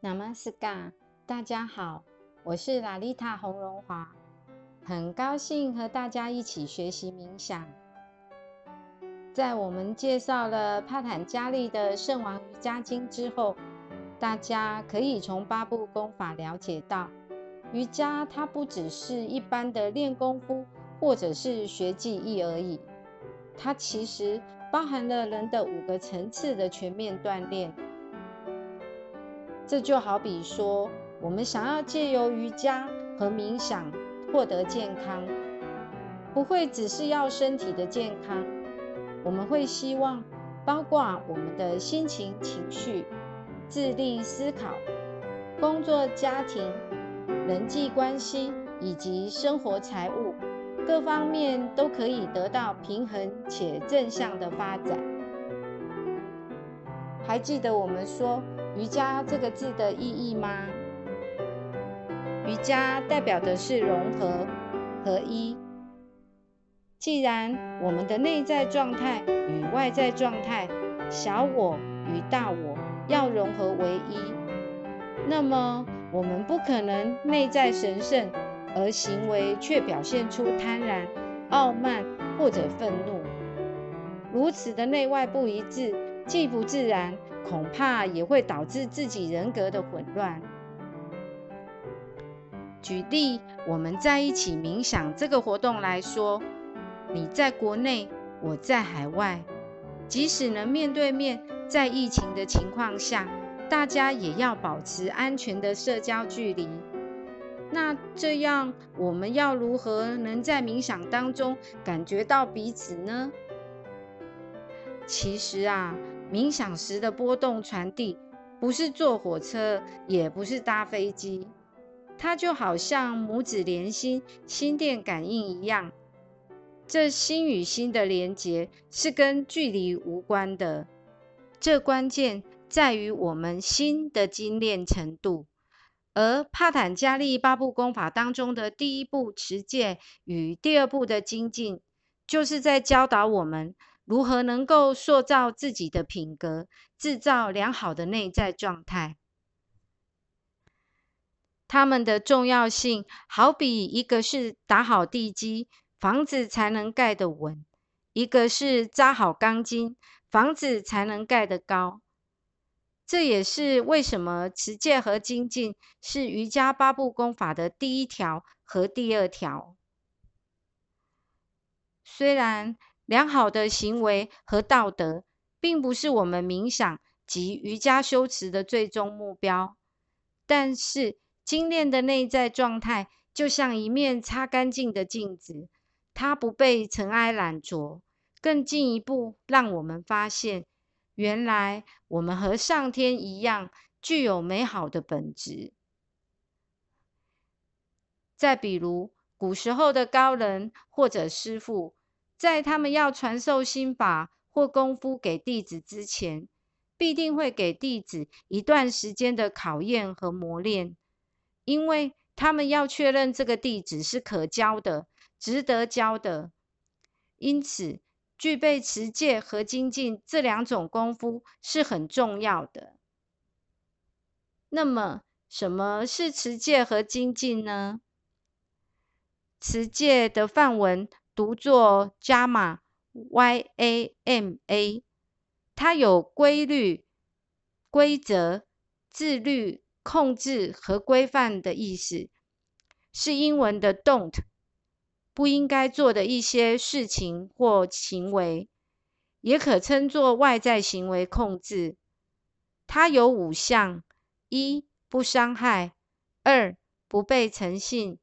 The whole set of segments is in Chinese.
Namaskar，大家好，我是拉丽塔洪荣华，很高兴和大家一起学习冥想。在我们介绍了帕坦加利的圣王瑜伽经之后，大家可以从八部功法了解到，瑜伽它不只是一般的练功夫或者是学技艺而已，它其实包含了人的五个层次的全面锻炼。这就好比说，我们想要借由瑜伽和冥想获得健康，不会只是要身体的健康，我们会希望包括我们的心情、情绪、智力、思考、工作、家庭、人际关系以及生活、财务各方面都可以得到平衡且正向的发展。还记得我们说？瑜伽这个字的意义吗？瑜伽代表的是融合、合一。既然我们的内在状态与外在状态、小我与大我要融合为一，那么我们不可能内在神圣，而行为却表现出贪婪、傲慢或者愤怒。如此的内外不一致，既不自然。恐怕也会导致自己人格的混乱。举例，我们在一起冥想这个活动来说，你在国内，我在海外，即使能面对面，在疫情的情况下，大家也要保持安全的社交距离。那这样，我们要如何能在冥想当中感觉到彼此呢？其实啊。冥想时的波动传递，不是坐火车，也不是搭飞机，它就好像母子连心、心电感应一样。这心与心的连结是跟距离无关的，这关键在于我们心的精炼程度。而帕坦加利八部功法当中的第一步持戒与第二步的精进，就是在教导我们。如何能够塑造自己的品格，制造良好的内在状态？它们的重要性，好比一个是打好地基，房子才能盖得稳；一个是扎好钢筋，房子才能盖得高。这也是为什么持戒和精进是瑜伽八部功法的第一条和第二条。虽然。良好的行为和道德，并不是我们冥想及瑜伽修持的最终目标。但是，精炼的内在状态就像一面擦干净的镜子，它不被尘埃染着，更进一步让我们发现，原来我们和上天一样，具有美好的本质。再比如，古时候的高人或者师傅。在他们要传授心法或功夫给弟子之前，必定会给弟子一段时间的考验和磨练，因为他们要确认这个弟子是可教的、值得教的。因此，具备持戒和精进这两种功夫是很重要的。那么，什么是持戒和精进呢？持戒的范文。读作加马 Y A M A，它有规律、规则、自律、控制和规范的意思，是英文的 don't，不应该做的一些事情或行为，也可称作外在行为控制。它有五项：一、不伤害；二、不被诚信；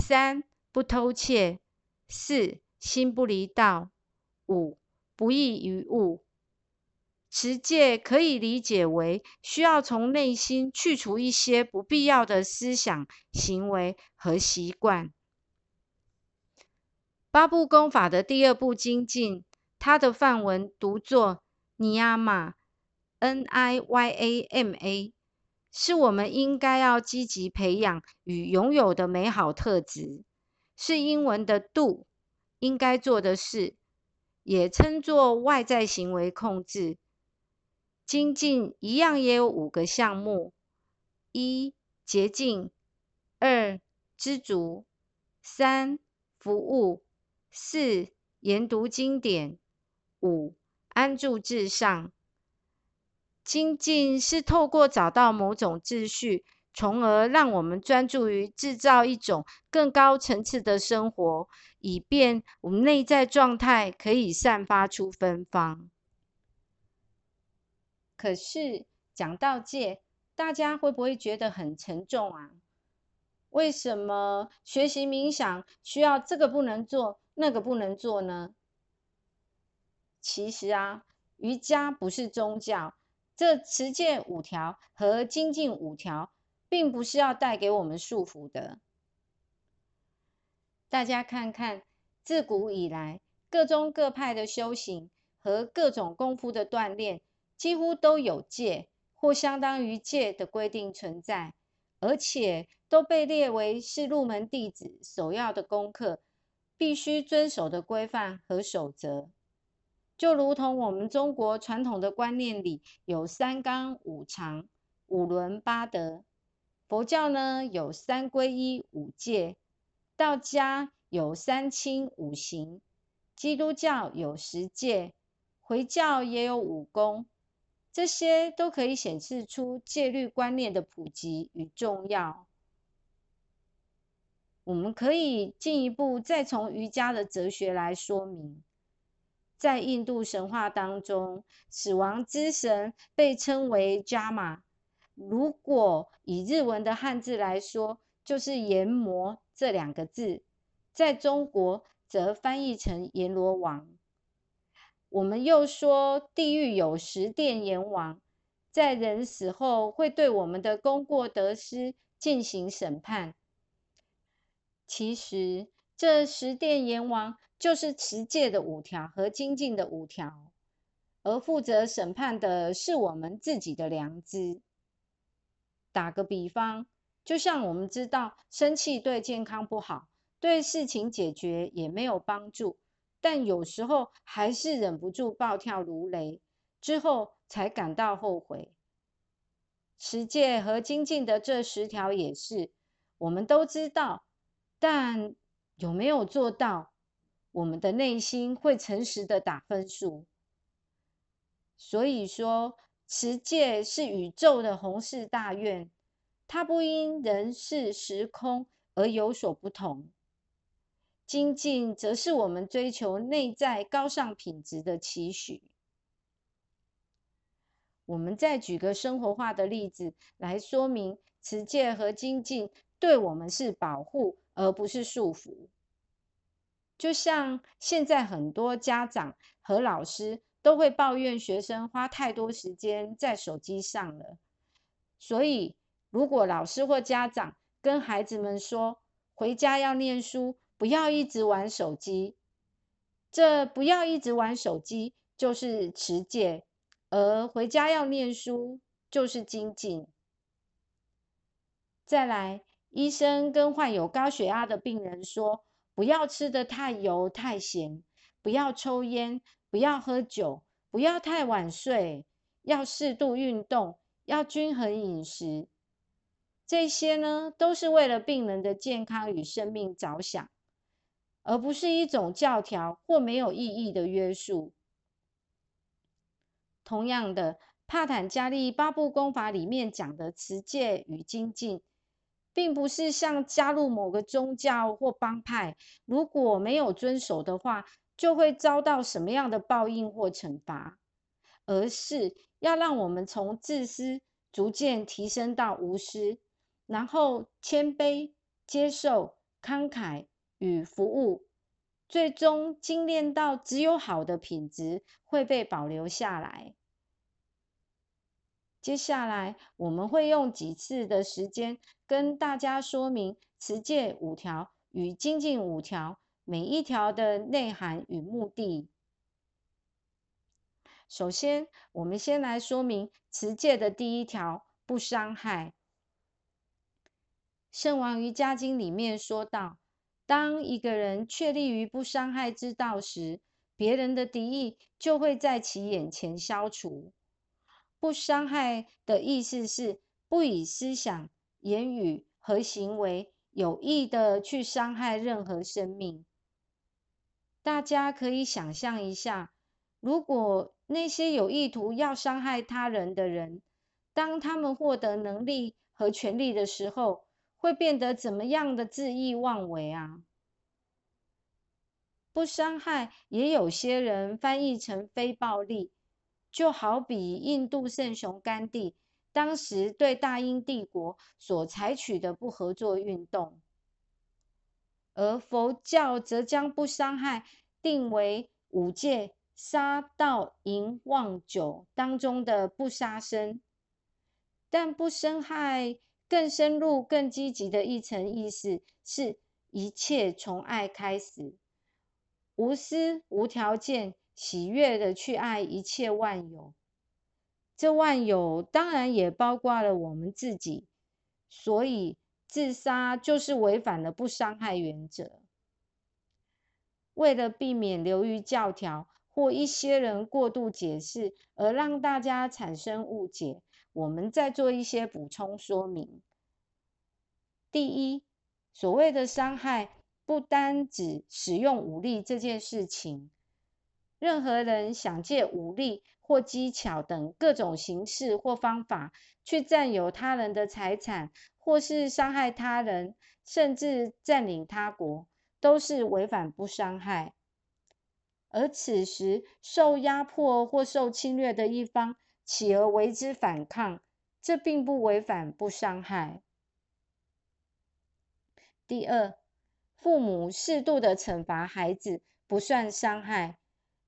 三、不偷窃。四心不离道，五不异于物。持戒可以理解为需要从内心去除一些不必要的思想、行为和习惯。八部功法的第二部精进，它的范文读作尼亚玛 （N I Y A M A），是我们应该要积极培养与拥有的美好特质。是英文的 “do”，应该做的事，也称作外在行为控制。精进一样也有五个项目：一、洁净；二、知足；三、服务；四、研读经典；五、安住至上。精进是透过找到某种秩序，从而让我们专注于制造一种更高层次的生活，以便我们内在状态可以散发出芬芳。可是讲到戒，大家会不会觉得很沉重啊？为什么学习冥想需要这个不能做，那个不能做呢？其实啊，瑜伽不是宗教。这持戒五条和精进五条，并不是要带给我们束缚的。大家看看，自古以来，各宗各派的修行和各种功夫的锻炼，几乎都有戒或相当于戒的规定存在，而且都被列为是入门弟子首要的功课，必须遵守的规范和守则。就如同我们中国传统的观念里有三纲五常、五伦八德，佛教呢有三皈依五戒，道家有三清五行，基督教有十戒，回教也有五功，这些都可以显示出戒律观念的普及与重要。我们可以进一步再从瑜伽的哲学来说明。在印度神话当中，死亡之神被称为伽马。如果以日文的汉字来说，就是阎魔这两个字，在中国则翻译成阎罗王。我们又说地狱有十殿阎王，在人死后会对我们的功过得失进行审判。其实这十殿阎王。就是持戒的五条和精进的五条，而负责审判的是我们自己的良知。打个比方，就像我们知道生气对健康不好，对事情解决也没有帮助，但有时候还是忍不住暴跳如雷，之后才感到后悔。持戒和精进的这十条也是，我们都知道，但有没有做到？我们的内心会诚实的打分数，所以说持戒是宇宙的宏誓大愿，它不因人事时空而有所不同。精进则是我们追求内在高尚品质的期许。我们再举个生活化的例子来说明，持戒和精进对我们是保护，而不是束缚。就像现在很多家长和老师都会抱怨学生花太多时间在手机上了，所以如果老师或家长跟孩子们说回家要念书，不要一直玩手机，这不要一直玩手机就是持戒，而回家要念书就是精进。再来，医生跟患有高血压的病人说。不要吃的太油太咸，不要抽烟，不要喝酒，不要太晚睡，要适度运动，要均衡饮食。这些呢，都是为了病人的健康与生命着想，而不是一种教条或没有意义的约束。同样的，帕坦加利八部功法里面讲的持戒与精进。并不是像加入某个宗教或帮派，如果没有遵守的话，就会遭到什么样的报应或惩罚，而是要让我们从自私逐渐提升到无私，然后谦卑、接受、慷慨与服务，最终精炼到只有好的品质会被保留下来。接下来我们会用几次的时间跟大家说明持戒五条与精进五条每一条的内涵与目的。首先，我们先来说明持戒的第一条：不伤害。圣王瑜伽经里面说到，当一个人确立于不伤害之道时，别人的敌意就会在其眼前消除。不伤害的意思是，不以思想、言语和行为有意的去伤害任何生命。大家可以想象一下，如果那些有意图要伤害他人的人，当他们获得能力和权力的时候，会变得怎么样的恣意妄为啊？不伤害，也有些人翻译成非暴力，就好比印度圣雄甘地当时对大英帝国所采取的不合作运动。而佛教则将不伤害定为五戒杀盗淫妄酒当中的不杀生，但不伤害更深入、更积极的一层意思，是一切从爱开始，无私、无条件、喜悦的去爱一切万有。这万有当然也包括了我们自己，所以。自杀就是违反了不伤害原则。为了避免流于教条或一些人过度解释而让大家产生误解，我们再做一些补充说明。第一，所谓的伤害不单指使用武力这件事情，任何人想借武力或技巧等各种形式或方法去占有他人的财产。或是伤害他人，甚至占领他国，都是违反不伤害。而此时受压迫或受侵略的一方起而为之反抗，这并不违反不伤害。第二，父母适度的惩罚孩子不算伤害，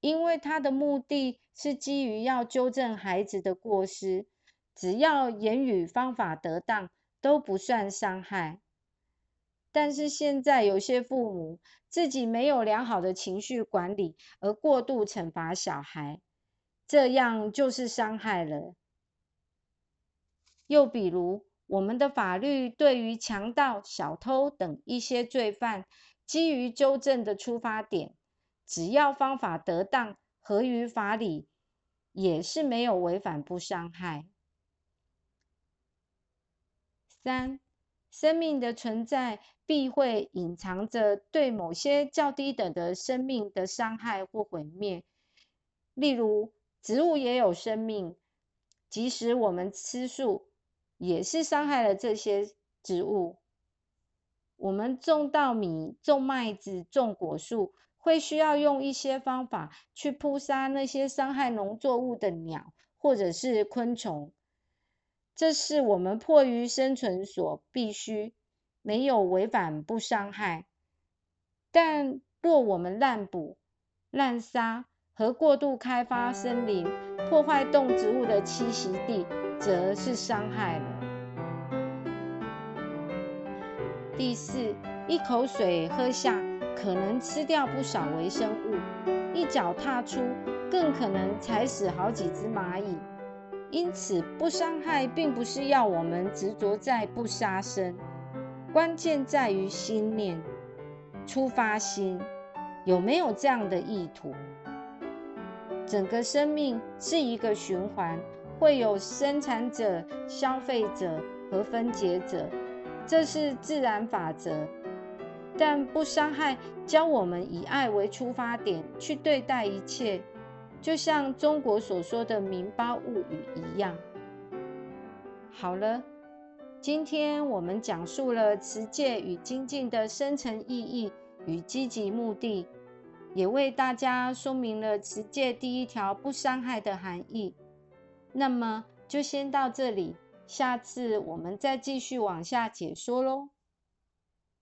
因为他的目的是基于要纠正孩子的过失，只要言语方法得当。都不算伤害，但是现在有些父母自己没有良好的情绪管理，而过度惩罚小孩，这样就是伤害了。又比如，我们的法律对于强盗、小偷等一些罪犯，基于纠正的出发点，只要方法得当、合于法理，也是没有违反不伤害。三，生命的存在必会隐藏着对某些较低等的生命的伤害或毁灭。例如，植物也有生命，即使我们吃素，也是伤害了这些植物。我们种稻米、种麦子、种果树，会需要用一些方法去扑杀那些伤害农作物的鸟或者是昆虫。这是我们迫于生存所必须，没有违反不伤害。但若我们滥捕、滥杀和过度开发森林，破坏动植物的栖息地，则是伤害了。第四，一口水喝下，可能吃掉不少微生物；一脚踏出，更可能踩死好几只蚂蚁。因此，不伤害并不是要我们执着在不杀生，关键在于心念、出发心有没有这样的意图。整个生命是一个循环，会有生产者、消费者和分解者，这是自然法则。但不伤害，教我们以爱为出发点去对待一切。就像中国所说的“明包物语”一样。好了，今天我们讲述了持戒与精进的深层意义与积极目的，也为大家说明了持戒第一条不伤害的含义。那么就先到这里，下次我们再继续往下解说喽。